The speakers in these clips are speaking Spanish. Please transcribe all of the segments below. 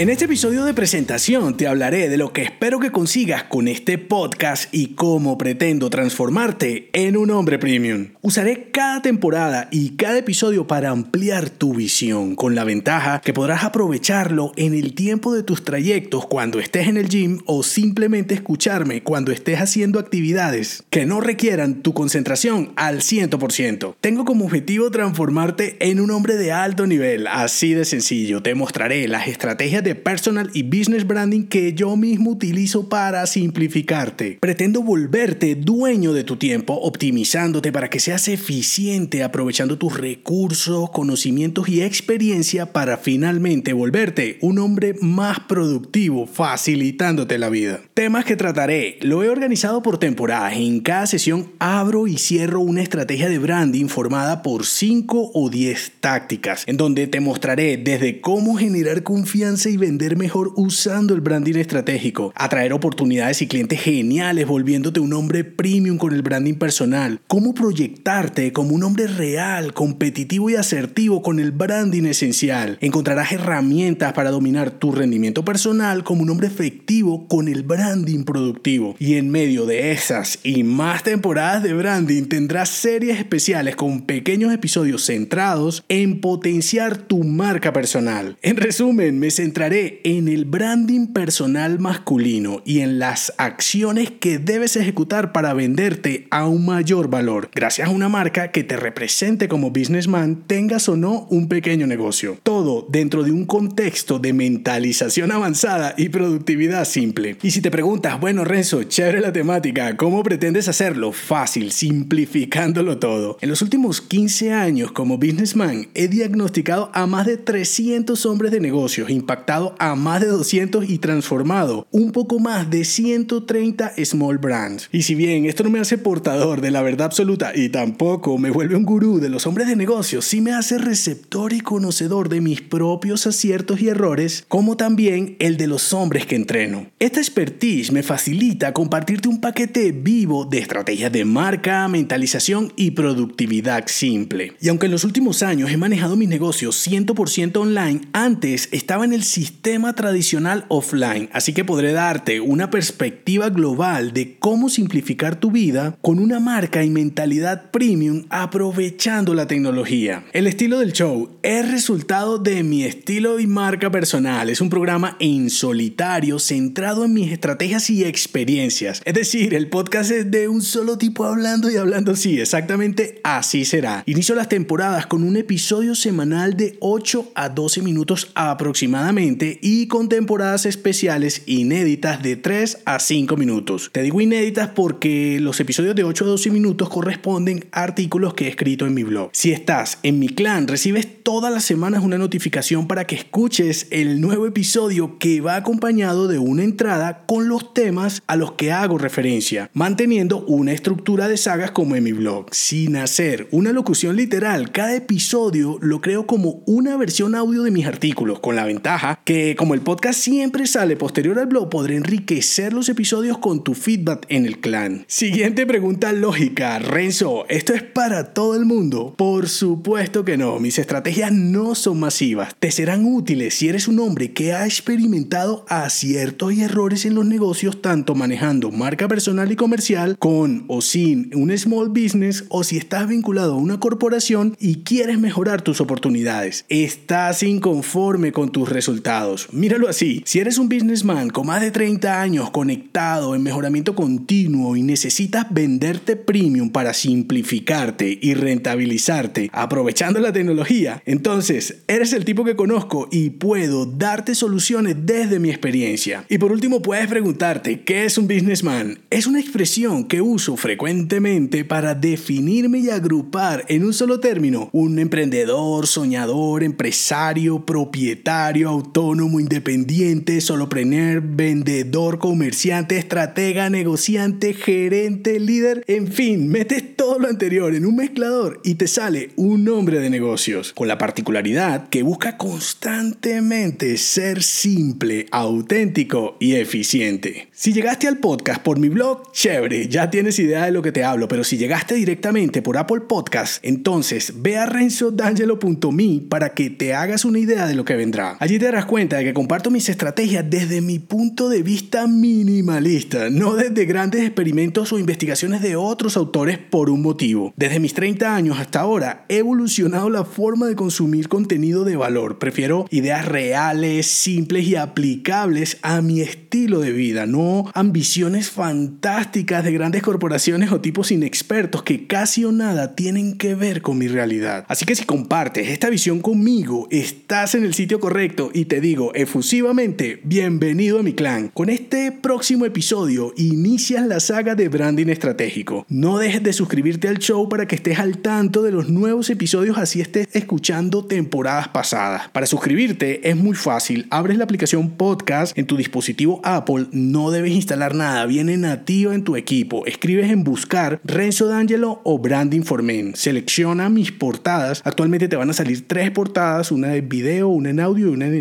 En este episodio de presentación te hablaré de lo que espero que consigas con este podcast y cómo pretendo transformarte en un hombre premium. Usaré cada temporada y cada episodio para ampliar tu visión, con la ventaja que podrás aprovecharlo en el tiempo de tus trayectos cuando estés en el gym o simplemente escucharme cuando estés haciendo actividades que no requieran tu concentración al 100%. Tengo como objetivo transformarte en un hombre de alto nivel, así de sencillo. Te mostraré las estrategias de personal y business branding que yo mismo utilizo para simplificarte. Pretendo volverte dueño de tu tiempo, optimizándote para que seas eficiente, aprovechando tus recursos, conocimientos y experiencia para finalmente volverte un hombre más productivo, facilitándote la vida. Temas que trataré, lo he organizado por temporadas. En cada sesión abro y cierro una estrategia de branding formada por 5 o 10 tácticas, en donde te mostraré desde cómo generar confianza y vender mejor usando el branding estratégico, atraer oportunidades y clientes geniales volviéndote un hombre premium con el branding personal, cómo proyectarte como un hombre real, competitivo y asertivo con el branding esencial. Encontrarás herramientas para dominar tu rendimiento personal como un hombre efectivo con el branding productivo. Y en medio de esas y más temporadas de branding tendrás series especiales con pequeños episodios centrados en potenciar tu marca personal. En resumen, me centraré en el branding personal masculino y en las acciones que debes ejecutar para venderte a un mayor valor, gracias a una marca que te represente como businessman, tengas o no un pequeño negocio. Todo dentro de un contexto de mentalización avanzada y productividad simple. Y si te preguntas, bueno Renzo, chévere la temática, ¿cómo pretendes hacerlo? Fácil, simplificándolo todo. En los últimos 15 años como businessman he diagnosticado a más de 300 hombres de negocios impactados a más de 200 y transformado un poco más de 130 small brands. Y si bien esto no me hace portador de la verdad absoluta y tampoco me vuelve un gurú de los hombres de negocios, sí me hace receptor y conocedor de mis propios aciertos y errores, como también el de los hombres que entreno. Esta expertise me facilita compartirte un paquete vivo de estrategias de marca, mentalización y productividad simple. Y aunque en los últimos años he manejado mis negocios 100% online, antes estaba en el sistema tradicional offline, así que podré darte una perspectiva global de cómo simplificar tu vida con una marca y mentalidad premium aprovechando la tecnología. El estilo del show es resultado de mi estilo y marca personal. Es un programa en solitario centrado en mis estrategias y experiencias. Es decir, el podcast es de un solo tipo hablando y hablando sí, exactamente así será. Inicio las temporadas con un episodio semanal de 8 a 12 minutos aproximadamente y con temporadas especiales inéditas de 3 a 5 minutos. Te digo inéditas porque los episodios de 8 a 12 minutos corresponden a artículos que he escrito en mi blog. Si estás en mi clan, recibes todas las semanas una notificación para que escuches el nuevo episodio que va acompañado de una entrada con los temas a los que hago referencia, manteniendo una estructura de sagas como en mi blog. Sin hacer una locución literal, cada episodio lo creo como una versión audio de mis artículos, con la ventaja que como el podcast siempre sale posterior al blog, podré enriquecer los episodios con tu feedback en el clan. Siguiente pregunta lógica, Renzo, ¿esto es para todo el mundo? Por supuesto que no, mis estrategias no son masivas. Te serán útiles si eres un hombre que ha experimentado aciertos y errores en los negocios, tanto manejando marca personal y comercial con o sin un small business o si estás vinculado a una corporación y quieres mejorar tus oportunidades. Estás inconforme con tus resultados Míralo así, si eres un businessman con más de 30 años conectado en mejoramiento continuo y necesitas venderte premium para simplificarte y rentabilizarte aprovechando la tecnología, entonces eres el tipo que conozco y puedo darte soluciones desde mi experiencia. Y por último puedes preguntarte, ¿qué es un businessman? Es una expresión que uso frecuentemente para definirme y agrupar en un solo término un emprendedor, soñador, empresario, propietario, autor autónomo, independiente, solopreneur, vendedor, comerciante, estratega, negociante, gerente, líder, en fin, metes todo lo anterior en un mezclador y te sale un nombre de negocios, con la particularidad que busca constantemente ser simple, auténtico y eficiente. Si llegaste al podcast por mi blog, chévere, ya tienes idea de lo que te hablo, pero si llegaste directamente por Apple Podcast, entonces ve a renzodangelo.me para que te hagas una idea de lo que vendrá. Allí te darás cuenta de que comparto mis estrategias desde mi punto de vista minimalista, no desde grandes experimentos o investigaciones de otros autores por un motivo. Desde mis 30 años hasta ahora he evolucionado la forma de consumir contenido de valor. Prefiero ideas reales, simples y aplicables a mi estilo de vida, no ambiciones fantásticas de grandes corporaciones o tipos inexpertos que casi o nada tienen que ver con mi realidad. Así que si compartes esta visión conmigo, estás en el sitio correcto y te digo efusivamente, bienvenido a mi clan. Con este próximo episodio inicias la saga de branding estratégico. No dejes de suscribirte al show para que estés al tanto de los nuevos episodios así estés escuchando temporadas pasadas. Para suscribirte es muy fácil, abres la aplicación podcast en tu dispositivo Apple, no debes instalar nada, viene nativo en tu equipo. Escribes en buscar Renzo D'Angelo o Branding for Men. Selecciona mis portadas. Actualmente te van a salir tres portadas, una de video, una en audio y una en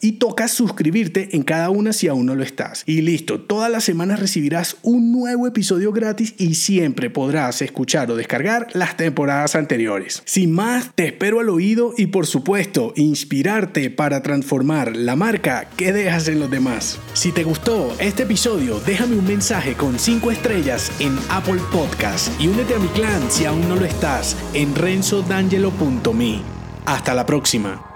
Y tocas suscribirte en cada una si aún no lo estás. Y listo, todas las semanas recibirás un nuevo episodio gratis y siempre podrás escuchar o descargar las temporadas anteriores. Sin más, te espero al oído y por supuesto inspirarte para transformar la marca que dejas en los demás. Si te gustó este episodio, déjame un mensaje con 5 estrellas en Apple Podcast y únete a mi clan si aún no lo estás en renzodangelo.me. Hasta la próxima.